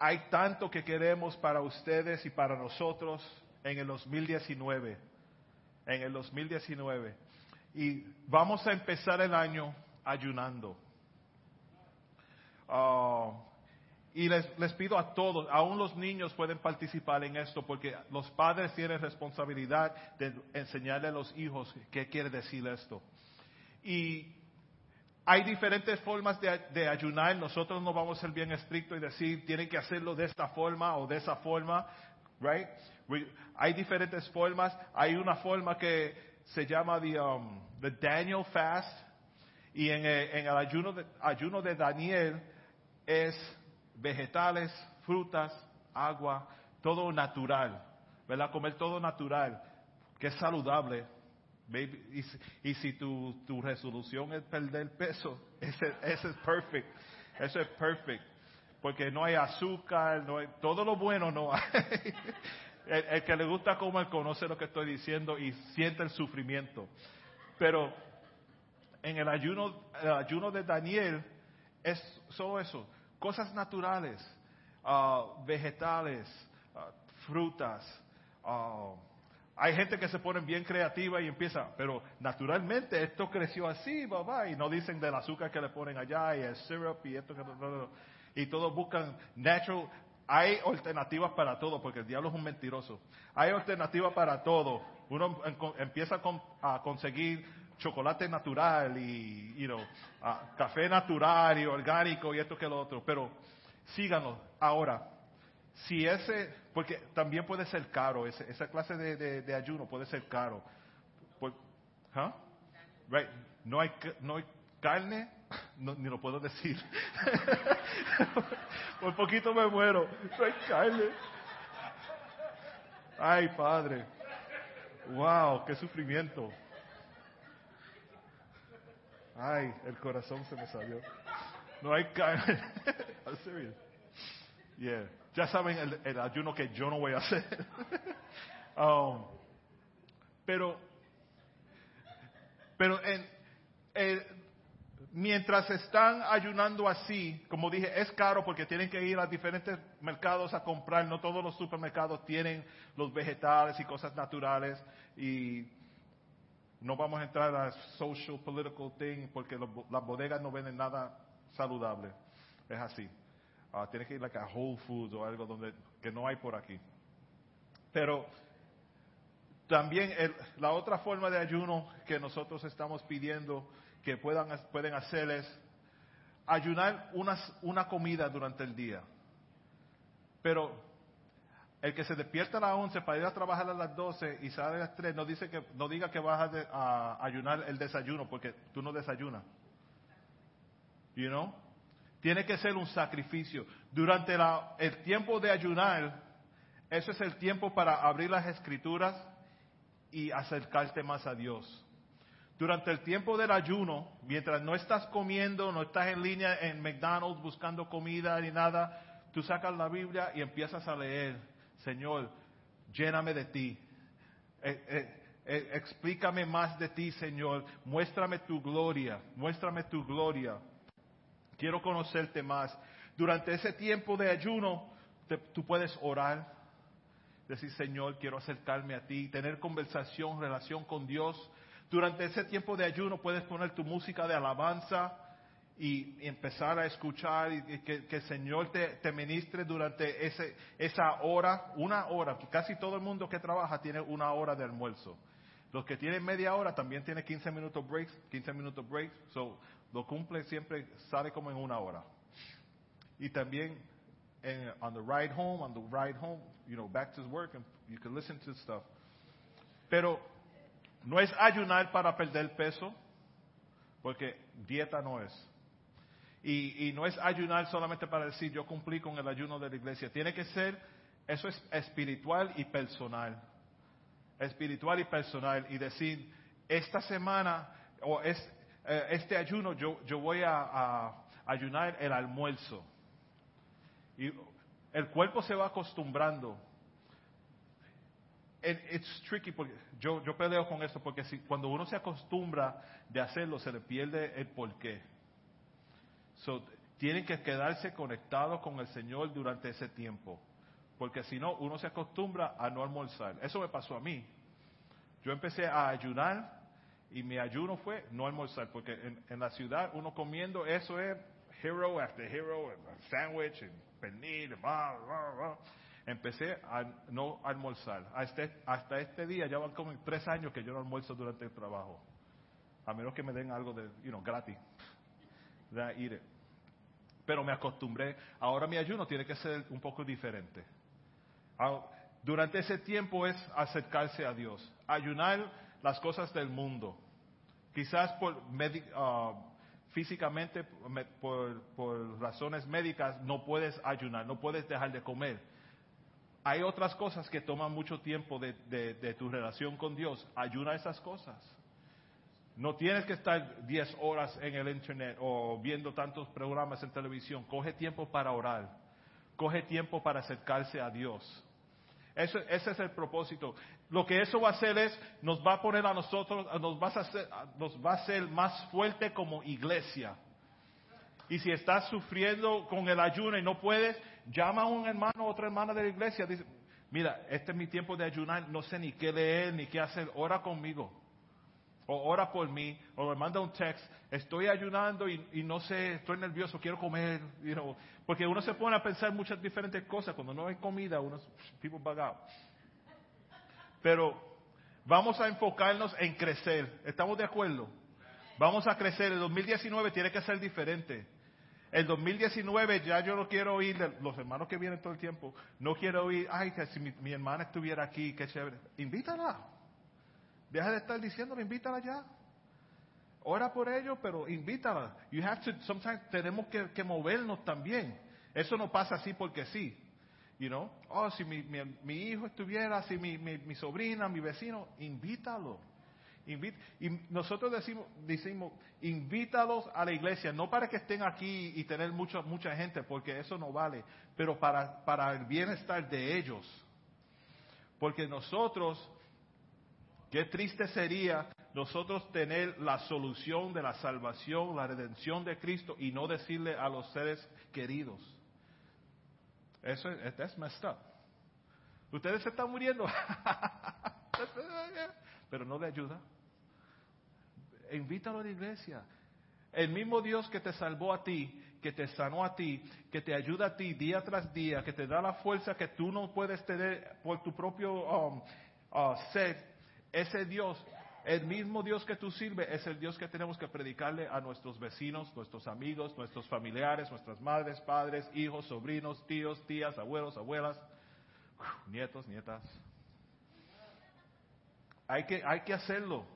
hay tanto que queremos para ustedes y para nosotros en el 2019. En el 2019. Y vamos a empezar el año ayunando. Ah, y les, les, pido a todos, aún los niños pueden participar en esto porque los padres tienen responsabilidad de enseñarle a los hijos qué quiere decir esto. Y hay diferentes formas de, ayunar. Nosotros no vamos a ser bien estrictos y decir, tienen que hacerlo de esta forma o de esa forma. Right? hay diferentes formas. Hay una forma que se llama the, um, the Daniel Fast. Y en, en el ayuno de, ayuno de Daniel es vegetales, frutas, agua, todo natural. ¿Verdad? Comer todo natural, que es saludable y, si tu, tu, resolución es perder peso, ese, ese es perfect. Eso es perfect. Porque no hay azúcar, no hay, todo lo bueno no hay. el, que le gusta comer conoce lo que estoy diciendo y siente el sufrimiento. Pero en el ayuno, el ayuno de Daniel es solo eso, cosas naturales, ah, vegetales, ah, frutas, uh, hay gente que se pone bien creativa y empieza, pero naturalmente esto creció así, y no dicen del azúcar que le ponen allá y el syrup y esto que y todos buscan natural. Hay alternativas para todo, porque el diablo es un mentiroso. Hay alternativas para todo. Uno empieza a conseguir chocolate natural y you know, café natural y orgánico y esto que lo otro, pero síganlo. Ahora, si ese, porque también puede ser caro, esa clase de, ayuno puede ser caro. Pues, right. no, hay, no hay carne, no, ni lo puedo decir. Por poquito me muero. Ay, Padre. Wow, qué sufrimiento. Ay, el corazón se me salió. No hay carne. I'm serious. Yeah. Ya saben el, el, ayuno que yo no voy a hacer. um, pero, pero en, el, mientras están ayunando así, como dije, es caro porque tienen que ir a diferentes mercados a comprar. No todos los supermercados tienen los vegetales y cosas naturales. Y no vamos a entrar a social, political thing porque los, las bodegas no venden nada saludable. Es así. Uh, tienes que ir like a Whole Foods o algo donde que no hay por aquí. Pero también el, la otra forma de ayuno que nosotros estamos pidiendo que puedan, pueden hacer es ayunar unas, una comida durante el día. Pero el que se despierta a las 11 para ir a trabajar a las 12 y sale a las 3, no, dice que, no diga que vas a, de, ayunar el desayuno porque tú no desayunas. You know? Tiene que ser un sacrificio. Durante la, el tiempo de ayunar, eso es el tiempo para abrir las escrituras y acercarte más a Dios. Durante el tiempo del ayuno, mientras no estás comiendo, no estás en línea en McDonald's buscando comida ni nada, tú sacas la Biblia y empiezas a leer, Señor, lléname de ti. Eh, eh, eh, explícame más de ti, Señor. Muéstrame tu gloria, muéstrame tu gloria. Quiero conocerte más. Durante ese tiempo de ayuno, tú puedes orar, decir, Señor, quiero acercarme a ti, tener conversación, relación con Dios. Durante ese tiempo de ayuno puedes poner tu música de alabanza y empezar a escuchar y que, el Señor te, ministre durante ese, esa hora, una hora. Casi todo el mundo que trabaja tiene una hora de almuerzo. Los que tienen media hora también tienen 15 minutos breaks, 15 minutos breaks. So, lo cumple siempre, sale como en una hora. Y también on the ride home, on the ride home, you know, back to work, and you can listen to stuff. Pero no es ayunar para perder peso, porque dieta no es. Y, y, no es ayunar solamente para decir yo cumplí con el ayuno de la iglesia. Tiene que ser, eso es espiritual y personal. Espiritual y personal. Y decir, esta semana, o es, eh, este ayuno, yo, yo voy a, a, ayunar el almuerzo. Y el cuerpo se va acostumbrando. It, it's tricky porque yo, yo peleo con esto porque si, cuando uno se acostumbra de hacerlo se le pierde el porqué. So, tienen que quedarse conectados con el Señor durante ese tiempo. Porque si no, uno se acostumbra a no almorzar. Eso me pasó a mí. Yo empecé a ayunar y mi ayuno fue no almorzar. Porque en, la ciudad uno comiendo, eso es hero after hero, sandwich, pernil, blah, blah, blah. Empecé a no almorzar. Hasta este, hasta este día, ya van como tres años que yo no almuerzo durante el trabajo. A menos que me den algo de, you know, gratis. That. Pero me acostumbré. Ahora mi ayuno tiene que ser un poco diferente. Durante ese tiempo es acercarse a Dios. Ayunar las cosas del mundo. Quizás por uh, físicamente, por, por razones médicas, no puedes ayunar, no puedes dejar de comer. Hay otras cosas que toman mucho tiempo de, tu relación con Dios. Ayuna esas cosas. No tienes que estar 10 horas en el internet o viendo tantos programas en televisión. Coge tiempo para orar. Coge tiempo para acercarse a Dios. Ese es el propósito. Lo que eso va a hacer es, nos va a poner a nosotros, nos va a hacer, nos va a hacer más fuerte como iglesia. Y si estás sufriendo con el ayuno y no puedes, llama a un hermano o otra hermana de la iglesia. Dice, mira, este es mi tiempo de ayunar, no sé ni qué leer, ni qué hacer, ora conmigo o ora por mí, o me manda un text, estoy ayunando y, y, no sé, estoy nervioso, quiero comer, porque uno se pone a pensar muchas diferentes cosas, cuando no hay comida, uno, people bug out. Pero vamos a enfocarnos en crecer, ¿estamos de acuerdo? Vamos a crecer, el 2019 tiene que ser diferente. El 2019 ya yo no quiero oír, los hermanos que vienen todo el tiempo, no quiero oír, ay, que si mi, hermana estuviera aquí, qué chévere. Invítala. Deja de estar diciéndole, invítala ya. ora por ellos, pero invítala. You have to, sometimes tenemos que, movernos también. Eso no pasa así porque sí. You know, oh, si mi, mi, mi hijo estuviera, si mi, mi sobrina, mi vecino, invítalo. Y nosotros decimos, decimos, invítalos a la iglesia, no para que estén aquí y tener mucha, mucha gente, porque eso no vale, pero para, para el bienestar de ellos. Porque nosotros, qué triste sería nosotros tener la solución de la salvación, la redención de Cristo y no decirle a los seres queridos. Eso es, messed up. Ustedes se están muriendo, pero no le ayuda. Invítalo a la iglesia. El mismo Dios que te salvó a ti, que te sanó a ti, que te ayuda a ti día tras día, que te da la fuerza que tú no puedes tener por tu propio um, uh, sed, ese Dios, el mismo Dios que tú sirves, es el Dios que tenemos que predicarle a nuestros vecinos, nuestros amigos, nuestros familiares, nuestras madres, padres, hijos, sobrinos, tíos, tías, abuelos, abuelas, nietos, nietas. Hay que, hay que hacerlo.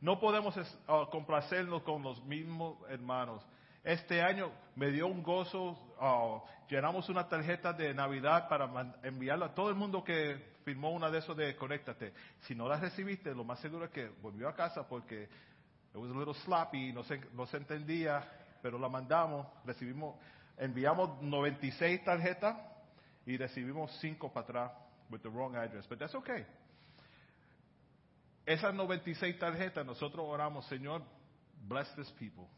No podemos uh, complacernos con los mismos hermanos. Este año me dio un gozo, uh, llenamos una tarjeta de Navidad para enviarla a todo el mundo que firmó una de esos de Conéctate. Si no la recibiste, lo más seguro es que volvió a casa porque it was a little sloppy, no se, no se entendía, pero la mandamos, recibimos, enviamos 96 tarjetas y recibimos 5 para atrás with the wrong address, but that's okay. Esas 96 tarjetas, nosotros oramos, Señor, bless this people.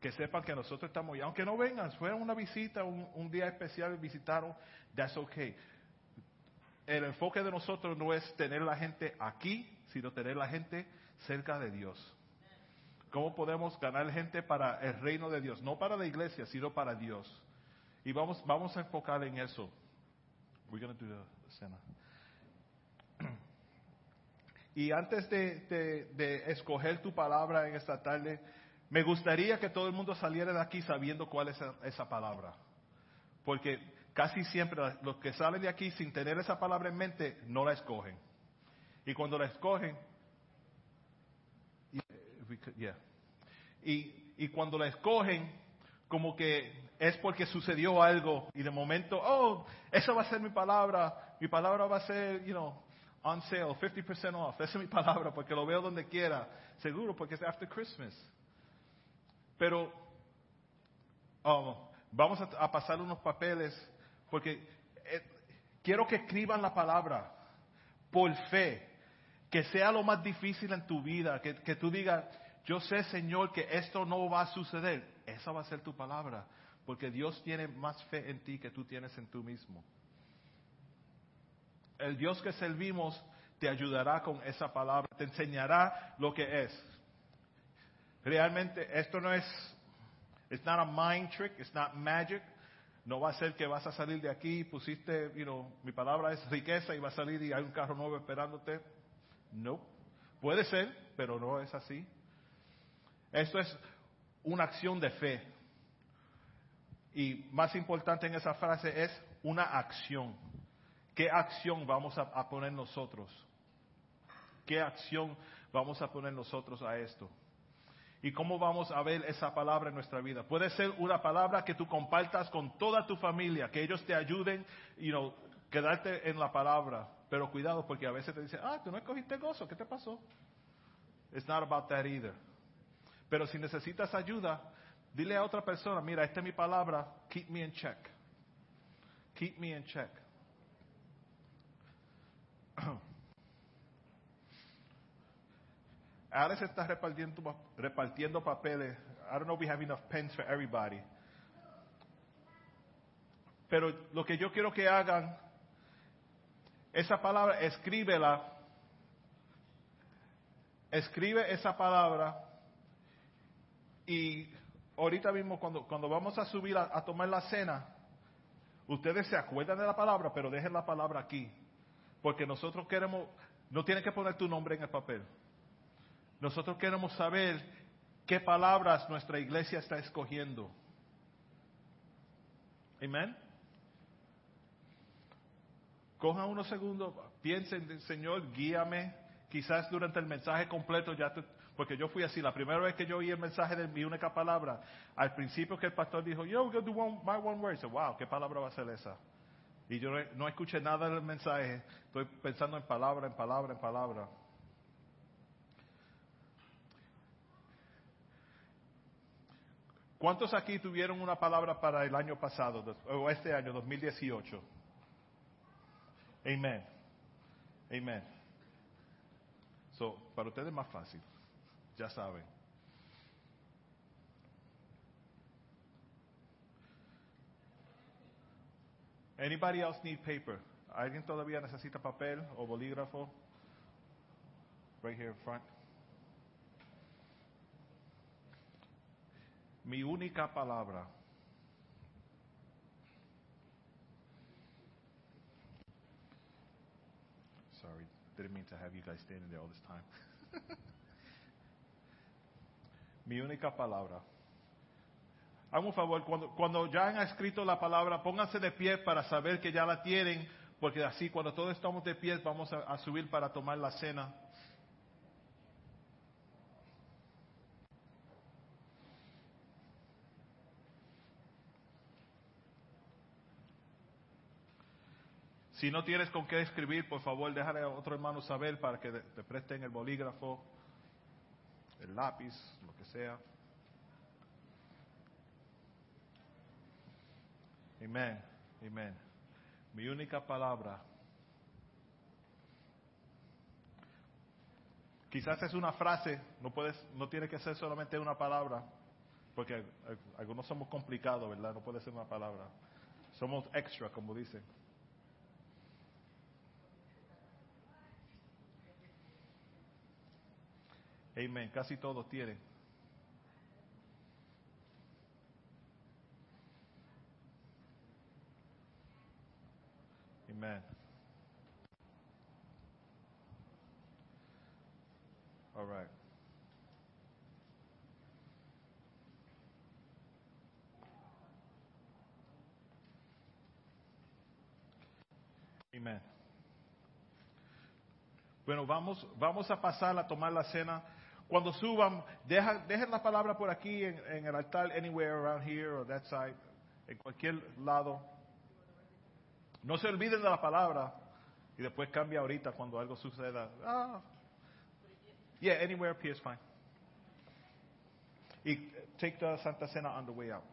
Que sepan que nosotros estamos ahí. Aunque no vengan, fueron una visita, un, día especial, visitaron, that's okay. El enfoque de nosotros no es tener la gente aquí, sino tener la gente cerca de Dios. ¿Cómo podemos ganar gente para el reino de Dios? No para la iglesia, sino para Dios. Y vamos, vamos a enfocar en eso. We're going to do the cena. Y antes de, escoger tu palabra en esta tarde, me gustaría que todo el mundo saliera de aquí sabiendo cuál es esa, palabra. Porque casi siempre los que salen de aquí sin tener esa palabra en mente no la escogen. Y cuando la escogen, could- yeah. y, y cuando la escogen, como que es porque sucedió algo y de momento, oh, esa va a ser mi palabra, mi palabra va a ser, you know, on sale, 50% off, esa es mi palabra porque lo veo donde quiera, seguro porque es after Christmas. Pero um, vamos a, pasar unos papeles porque eh, quiero que escriban la palabra por fe, que sea lo más difícil en tu vida, que, que tú digas, yo sé Señor que esto no va a suceder, esa va a ser tu palabra, porque Dios tiene más fe en ti que tú tienes en tú mismo. El Dios que servimos te ayudará con esa palabra, te enseñará lo que es. Realmente esto no es, it's not a mind trick, it's not magic. No va a ser que vas a salir de aquí, pusiste, you know, mi palabra es riqueza y va a salir y hay un carro nuevo esperándote. No. Puede ser, pero no es así. Esto es una acción de fe. Y más importante en esa frase es una acción. ¿Qué acción vamos a, poner nosotros? ¿Qué acción vamos a poner nosotros a esto? ¿Y cómo vamos a ver esa palabra en nuestra vida? Puede ser una palabra que tú compartas con toda tu familia, que ellos te ayuden, you know, quedarte en la palabra. Pero cuidado, porque a veces te dicen, ah, tú no escogiste gozo, ¿qué te pasó? It's not about that either. Pero si necesitas ayuda, dile a otra persona, mira, esta es mi palabra, keep me in check. Keep me in check. Alex está repartiendo, papeles. I don't know if we have enough pens for everybody. Pero lo que yo quiero que hagan, esa palabra, escríbela. Escribe esa palabra. Y ahorita mismo, cuando, cuando vamos a subir a, a tomar la cena, ustedes se acuerdan de la palabra, pero dejen la palabra aquí. Porque nosotros queremos, no tienes que poner tu nombre en el papel. Nosotros queremos saber qué palabras nuestra iglesia está escogiendo. Amén. Cojan unos segundos, piensen, Señor, guíame, quizás durante el mensaje completo ya te, porque yo fui así, la primera vez que yo oí el mensaje de mi única palabra, al principio que el pastor dijo, yo voy a do one, my one word, wow, ¿qué palabra va a ser esa? Y yo no escuché nada del mensaje, estoy pensando en palabra, en palabra, en palabra. ¿Cuántos aquí tuvieron una palabra para el año pasado, o este año, 2018? Amén. Amén. So, para ustedes es más fácil, ya saben. Anybody else need paper? ¿Alguien todavía necesita papel o bolígrafo? Right here in front. Mi única palabra. Sorry, didn't mean to have you guys standing there all this time. Mi única palabra. Hagan un favor, cuando, cuando ya han escrito la palabra, pónganse de pie para saber que ya la tienen, porque así cuando todos estamos de pie vamos a, a subir para tomar la cena. Si no tienes con qué escribir, por favor, déjale a otro hermano saber para que te presten el bolígrafo, el lápiz, lo que sea. Amén, amén. Mi única palabra. Quizás es una frase, no puedes, no tiene que ser solamente una palabra, porque algunos somos complicados, ¿verdad? No puede ser una palabra. Somos extra, como dicen. Amén. Casi todos tienen. Amen. All right. Amen. Bueno, vamos, vamos a pasar a tomar la cena. Cuando suban, deja, dejen la palabra por aquí en, en, el altar, anywhere around here or that side, en cualquier lado. No se olviden de la palabra y después cambia ahorita cuando algo suceda. Ah. Yeah, anywhere is fine. Y take the Santa Cena on the way out.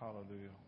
Hallelujah.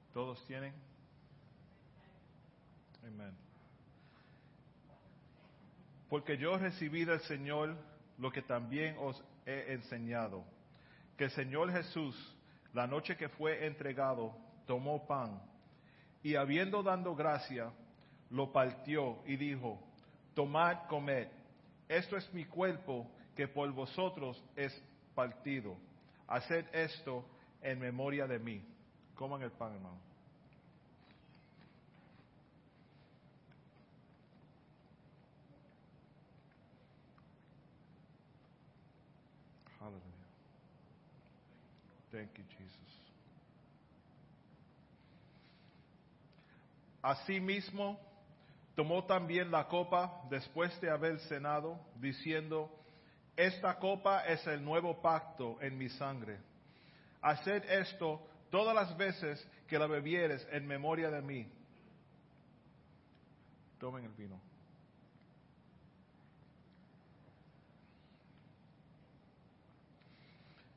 ¿Todos tienen? Amén. Porque yo recibí del Señor lo que también os he enseñado, que el Señor Jesús, la noche que fue entregado, tomó pan y habiendo dado gracia, lo partió y dijo, tomad, comed, esto es mi cuerpo que por vosotros es partido. Haced esto en memoria de mí. Coman el pan, hermano. Hallelujah. Thank you, Jesus. Asimismo, tomó también la copa después de haber cenado, diciendo, esta copa es el nuevo pacto en mi sangre. Haced esto todas las veces que la bebieres en memoria de mí. Tomen el vino.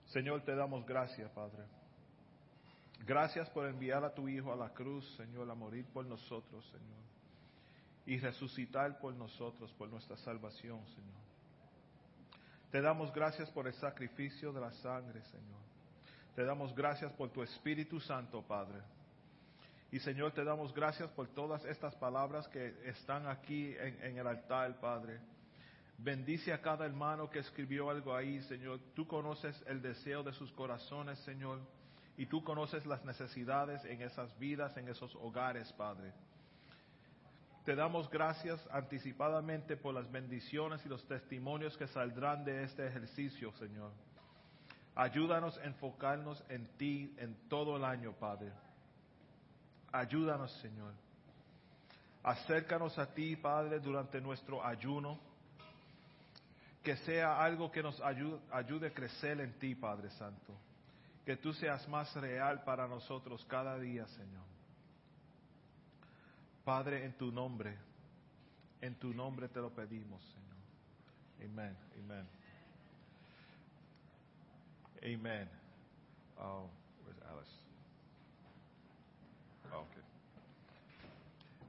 Señor, te damos gracias, Padre. Gracias por enviar a tu Hijo a la cruz, Señor, a morir por nosotros, Señor. Y resucitar por nosotros, por nuestra salvación, Señor. Te damos gracias por el sacrificio de la sangre, Señor. Te damos gracias por tu Espíritu Santo, Padre. Y Señor, te damos gracias por todas estas palabras que están aquí en, el altar, Padre. Bendice a cada hermano que escribió algo ahí, Señor. Tú conoces el deseo de sus corazones, Señor. Y tú conoces las necesidades en esas vidas, en esos hogares, Padre. Te damos gracias anticipadamente por las bendiciones y los testimonios que saldrán de este ejercicio, Señor. Ayúdanos a enfocarnos en ti en todo el año, Padre. Ayúdanos, Señor. Acércanos a ti, Padre, durante nuestro ayuno. Que sea algo que nos ayude, a crecer en ti, Padre Santo. Que tú seas más real para nosotros cada día, Señor. Padre, en tu nombre, en tu nombre te lo pedimos, Señor. Amén, amén. Amen. Oh, where's Alice? Oh, okay.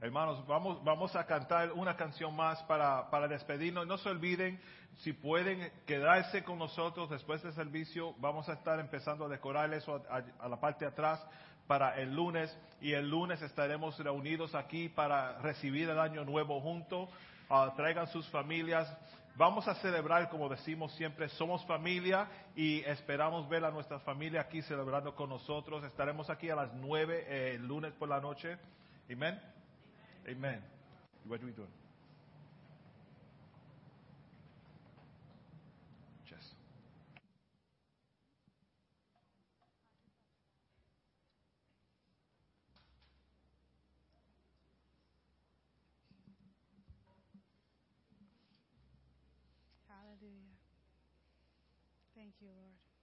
Hermanos, vamos, vamos a cantar una canción más para, para despedirnos. No se olviden, si pueden quedarse con nosotros después del servicio, vamos a estar empezando a decorar eso a, la parte de atrás para el lunes y el lunes estaremos reunidos aquí para recibir el año nuevo juntos. Uh, traigan sus familias. Vamos a celebrar, como decimos siempre, somos familia y esperamos ver a nuestra familia aquí celebrando con nosotros. Estaremos aquí a las nueve eh, el lunes por la noche. Amén. Amen. What are we doing? Hallelujah. Thank you, Lord.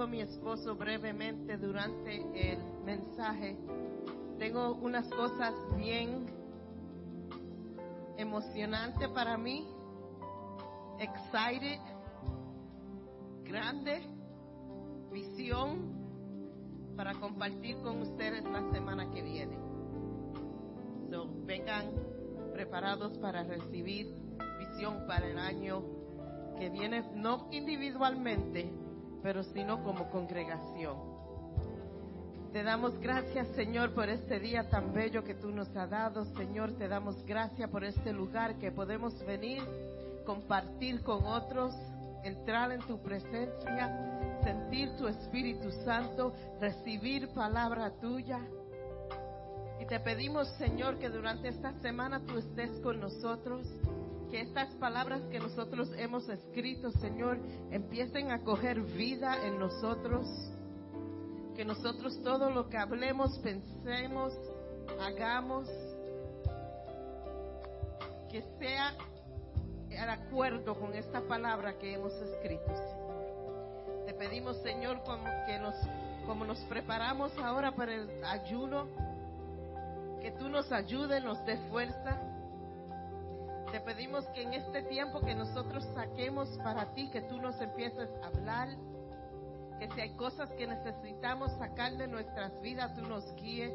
Dijo mi esposo brevemente durante el mensaje, tengo unas cosas bien emocionantes para mí, excited, grande, visión para compartir con ustedes la semana que viene. So, vengan preparados para recibir visión para el año que viene, no individualmente, pero sino como congregación. Te damos gracias, Señor, por este día tan bello que tú nos has dado. Señor, te damos gracias por este lugar que podemos venir, compartir con otros, entrar en tu presencia, sentir tu Espíritu Santo, recibir palabra tuya. Y te pedimos, Señor, que durante esta semana tú estés con nosotros, que estas palabras que nosotros hemos escrito, Señor, empiecen a coger vida en nosotros, que nosotros todo lo que hablemos, pensemos, hagamos, que sea de acuerdo con esta palabra que hemos escrito, Señor. Te pedimos, Señor, como que nos, como nos preparamos ahora para el ayuno, que tú nos ayudes, nos dé fuerza. Te pedimos que en este tiempo que nosotros saquemos para ti, que tú nos empieces a hablar, que si hay cosas que necesitamos sacar de nuestras vidas, tú nos guíes.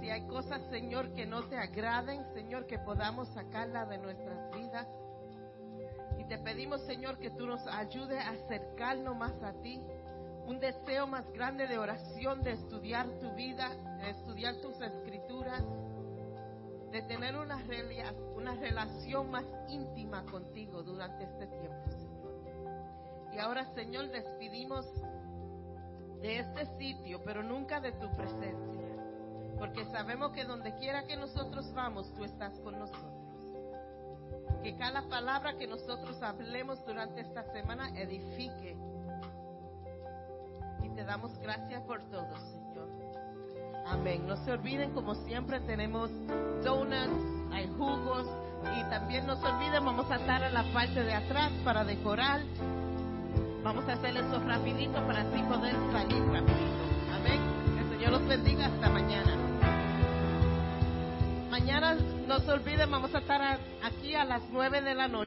Si hay cosas, Señor, que no te agraden, Señor, que podamos sacarlas de nuestras vidas. Y te pedimos, Señor, que tú nos ayudes a acercarnos más a ti. Un deseo más grande de oración, de estudiar tu vida, de estudiar tus escrituras, de tener una, relación más íntima contigo durante este tiempo, Señor. Y ahora, Señor, despedimos de este sitio, pero nunca de tu presencia. Porque sabemos que donde quiera que nosotros vamos, tú estás con nosotros. Que cada palabra que nosotros hablemos durante esta semana edifique. Y te damos gracias por todo, Señor. Amén. No se olviden, como siempre, tenemos donuts, hay jugos. Y también no se olviden, vamos a estar en la parte de atrás para decorar. Vamos a hacer eso rapidito para así poder salir rapidito. Amén. Que el Señor los bendiga hasta mañana. Mañana no se olviden, vamos a estar a- aquí a las nueve de la noche.